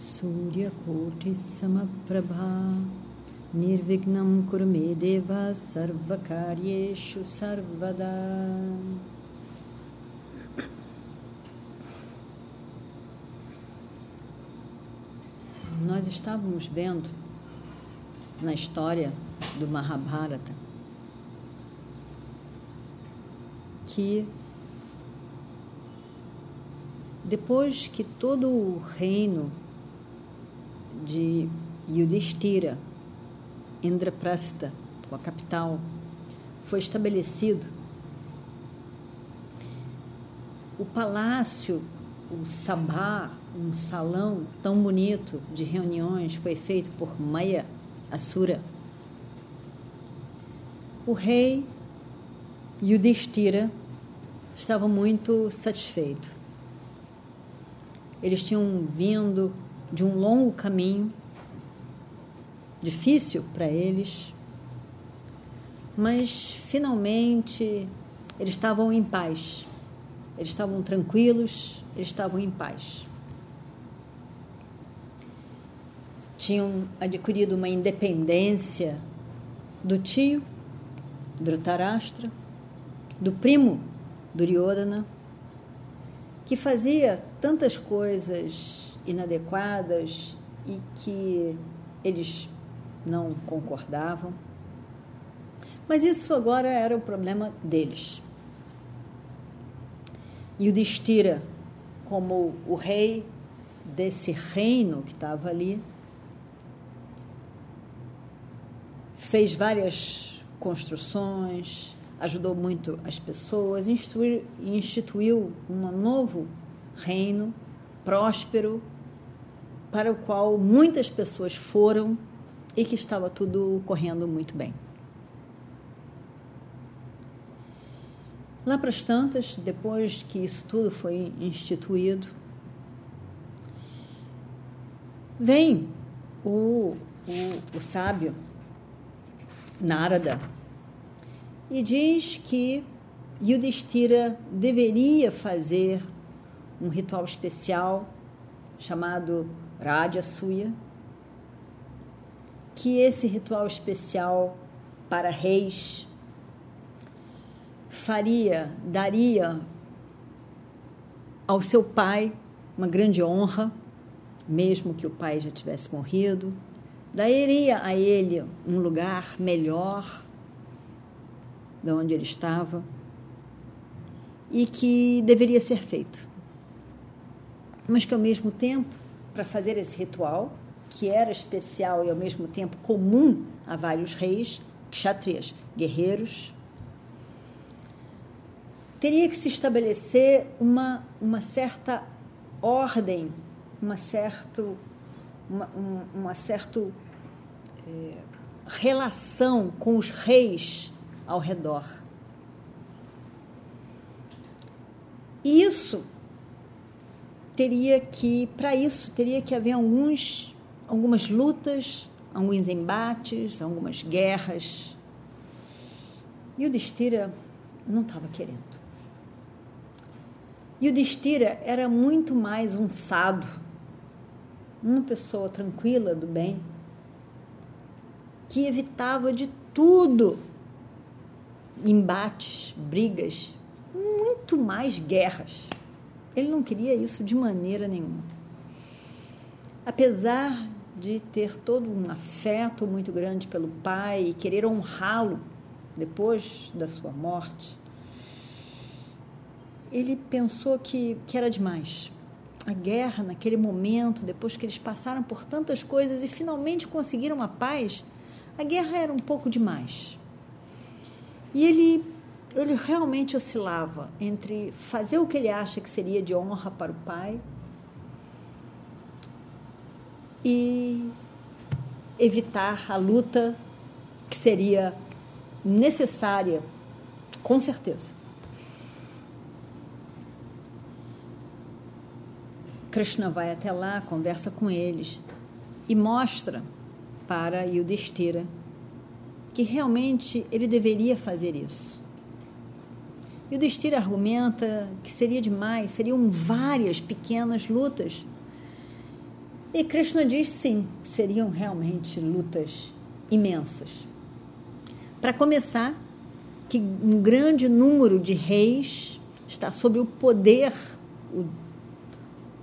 Suryakoటి Samaprabha. Nirvignam Kurumedeva Sarvakaryeshu Sarvada. Nós estávamos vendo na história do Mahabharata que depois que todo o reino de Yudhishthira, Indraprastha, a capital, foi estabelecido, o palácio, o sabá, um salão tão bonito de reuniões foi feito por Maya Asura. O rei Yudhishthira estava muito satisfeito. Eles tinham vindo de um longo caminho, difícil para eles, mas finalmente eles estavam em paz, eles estavam tranquilos, eles estavam em paz. Tinham adquirido uma independência do tio, Dhritarashtra, do primo, Duryodhana, que fazia tantas coisas inadequadas e que eles não concordavam. Mas isso agora era o problema deles. E o Destira, como o rei desse reino que estava ali, fez várias construções, ajudou muito as pessoas, instituiu, um novo reino próspero para o qual muitas pessoas foram e que estava tudo correndo muito bem. Lá para as tantas, depois que isso tudo foi instituído, vem o, o, o sábio Narada e diz que Yudhishthira deveria fazer um ritual especial chamado Rajasuya, que esse ritual especial para reis faria, daria ao seu pai uma grande honra, mesmo que o pai já tivesse morrido, daria a ele um lugar melhor de onde ele estava e que deveria ser feito. Mas que ao mesmo tempo, para fazer esse ritual, que era especial e ao mesmo tempo comum a vários reis, kshatriyas, guerreiros, teria que se estabelecer uma, uma certa ordem, uma certo, uma, uma, uma certo é, relação com os reis ao redor. Isso teria que, para isso, teria que haver alguns, algumas lutas, alguns embates, algumas guerras. E o Destira não estava querendo. E o Destira era muito mais um sado, uma pessoa tranquila, do bem, que evitava de tudo embates, brigas, muito mais guerras. Ele não queria isso de maneira nenhuma. Apesar de ter todo um afeto muito grande pelo pai e querer honrá-lo depois da sua morte, ele pensou que, que era demais. A guerra, naquele momento, depois que eles passaram por tantas coisas e finalmente conseguiram a paz, a guerra era um pouco demais. E ele, ele realmente oscilava entre fazer o que ele acha que seria de honra para o pai e evitar a luta que seria necessária, com certeza. Krishna vai até lá, conversa com eles e mostra para Yudhishthira que realmente ele deveria fazer isso. Yudhishthira argumenta que seria demais, seriam várias pequenas lutas. E Krishna diz sim, seriam realmente lutas imensas. Para começar, que um grande número de reis está sob o poder, o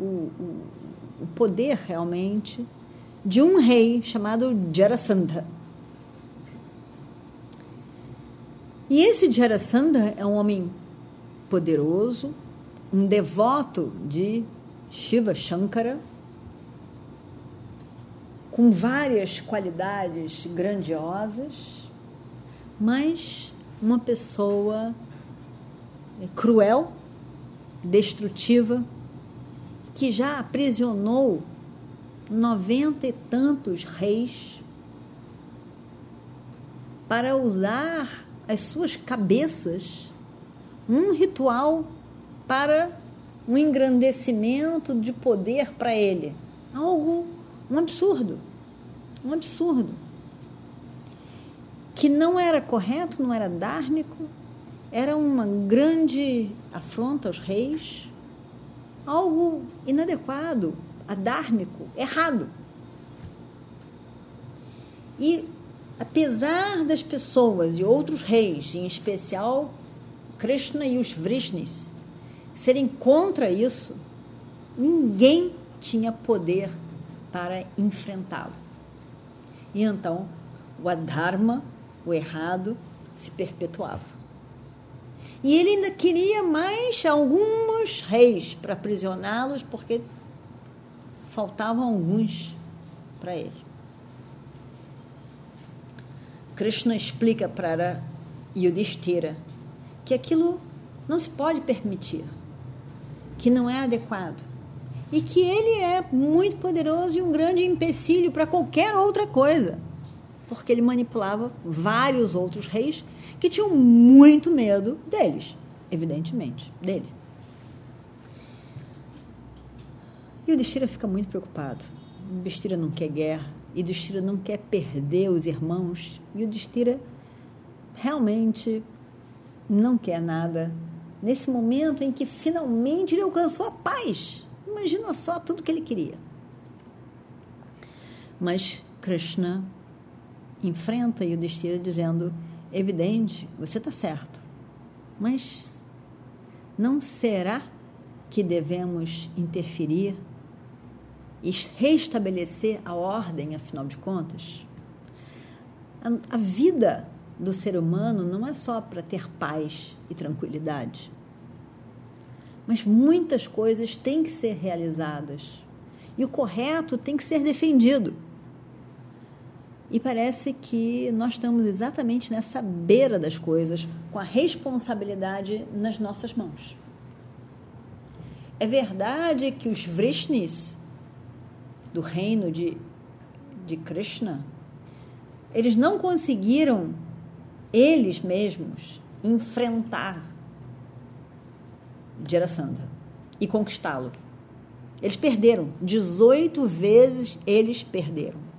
o, o, o poder realmente de um rei chamado Jarasandha. E esse Jarasandha é um homem poderoso, um devoto de Shiva Shankara, com várias qualidades grandiosas, mas uma pessoa cruel, destrutiva, que já aprisionou noventa e tantos reis para usar as suas cabeças um ritual para um engrandecimento de poder para ele. Algo, um absurdo. Um absurdo. Que não era correto, não era dármico, era uma grande afronta aos reis algo inadequado, adármico, errado. E apesar das pessoas e outros reis, em especial Krishna e os Vrishnis, serem contra isso, ninguém tinha poder para enfrentá-lo. E então o adharma, o errado, se perpetuava. E ele ainda queria mais alguns reis para aprisioná-los, porque faltavam alguns para ele. Krishna explica para Yudhishthira que aquilo não se pode permitir, que não é adequado e que ele é muito poderoso e um grande empecilho para qualquer outra coisa, porque ele manipulava vários outros reis que tinham muito medo deles, evidentemente, dele. E o fica muito preocupado. O não quer guerra, e o Destira não quer perder os irmãos, e o Destira realmente não quer nada nesse momento em que finalmente ele alcançou a paz. Imagina só tudo que ele queria. Mas Krishna enfrenta Yudhishthira dizendo evidente, você está certo. Mas não será que devemos interferir e restabelecer a ordem, afinal de contas? A, a vida do ser humano não é só para ter paz e tranquilidade. Mas muitas coisas têm que ser realizadas. E o correto tem que ser defendido. E parece que nós estamos exatamente nessa beira das coisas, com a responsabilidade nas nossas mãos. É verdade que os Vrishnis, do reino de, de Krishna, eles não conseguiram, eles mesmos, enfrentar Jarasandha e conquistá-lo. Eles perderam. 18 vezes eles perderam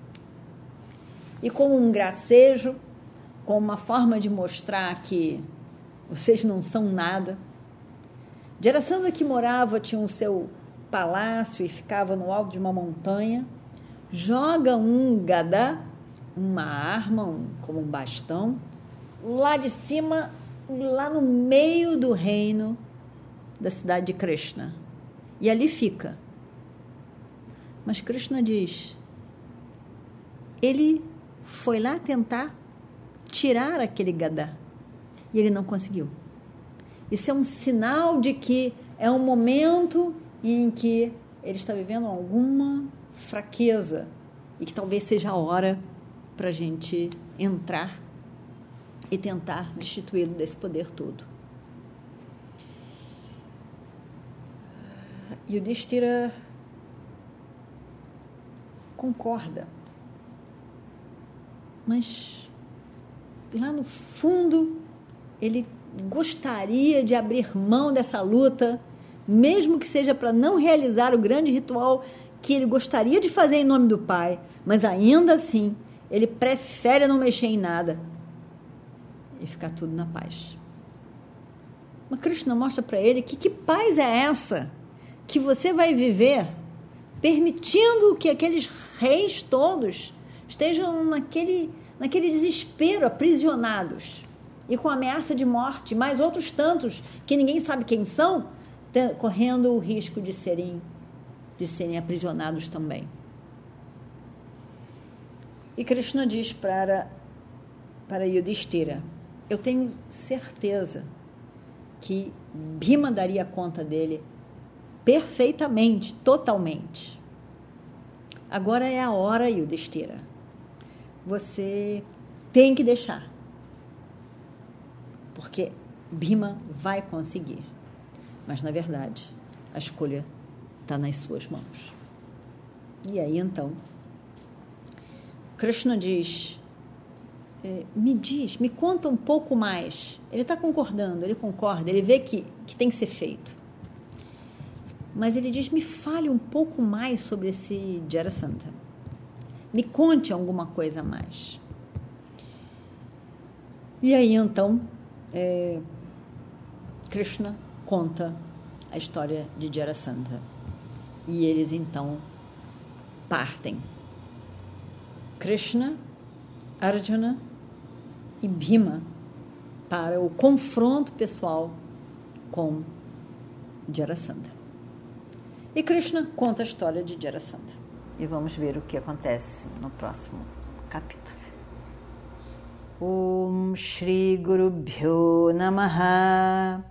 e como um gracejo, como uma forma de mostrar que vocês não são nada. Jarasandha que morava tinha o seu palácio e ficava no alto de uma montanha, joga um gadá, uma arma, um, como um bastão, lá de cima, lá no meio do reino da cidade de Krishna. E ali fica. Mas Krishna diz: ele foi lá tentar tirar aquele gadá e ele não conseguiu. Isso é um sinal de que é um momento em que ele está vivendo alguma fraqueza e que talvez seja a hora para a gente entrar e tentar destituí-lo desse poder todo. E o Destira concorda mas lá no fundo ele gostaria de abrir mão dessa luta, mesmo que seja para não realizar o grande ritual que ele gostaria de fazer em nome do Pai, mas ainda assim ele prefere não mexer em nada e ficar tudo na paz. Mas Krishna mostra para ele que que paz é essa que você vai viver permitindo que aqueles reis todos estejam naquele, naquele desespero, aprisionados e com ameaça de morte, mais outros tantos que ninguém sabe quem são, correndo o risco de serem, de serem aprisionados também. E Krishna diz para, para Yudhishthira: Eu tenho certeza que Bhima daria conta dele perfeitamente, totalmente. Agora é a hora, Yudhishthira. Você tem que deixar. Porque Bhima vai conseguir. Mas, na verdade, a escolha está nas suas mãos. E aí, então, Krishna diz: é, me diz, me conta um pouco mais. Ele está concordando, ele concorda, ele vê que, que tem que ser feito. Mas ele diz: me fale um pouco mais sobre esse Santa. Me conte alguma coisa a mais. E aí então, é, Krishna conta a história de Santa. E eles então partem. Krishna, Arjuna e Bhima para o confronto pessoal com Jarasandha. E Krishna conta a história de Jarasandha. E vamos ver o que acontece no próximo capítulo. Om Shri Guru Bhyo Namaha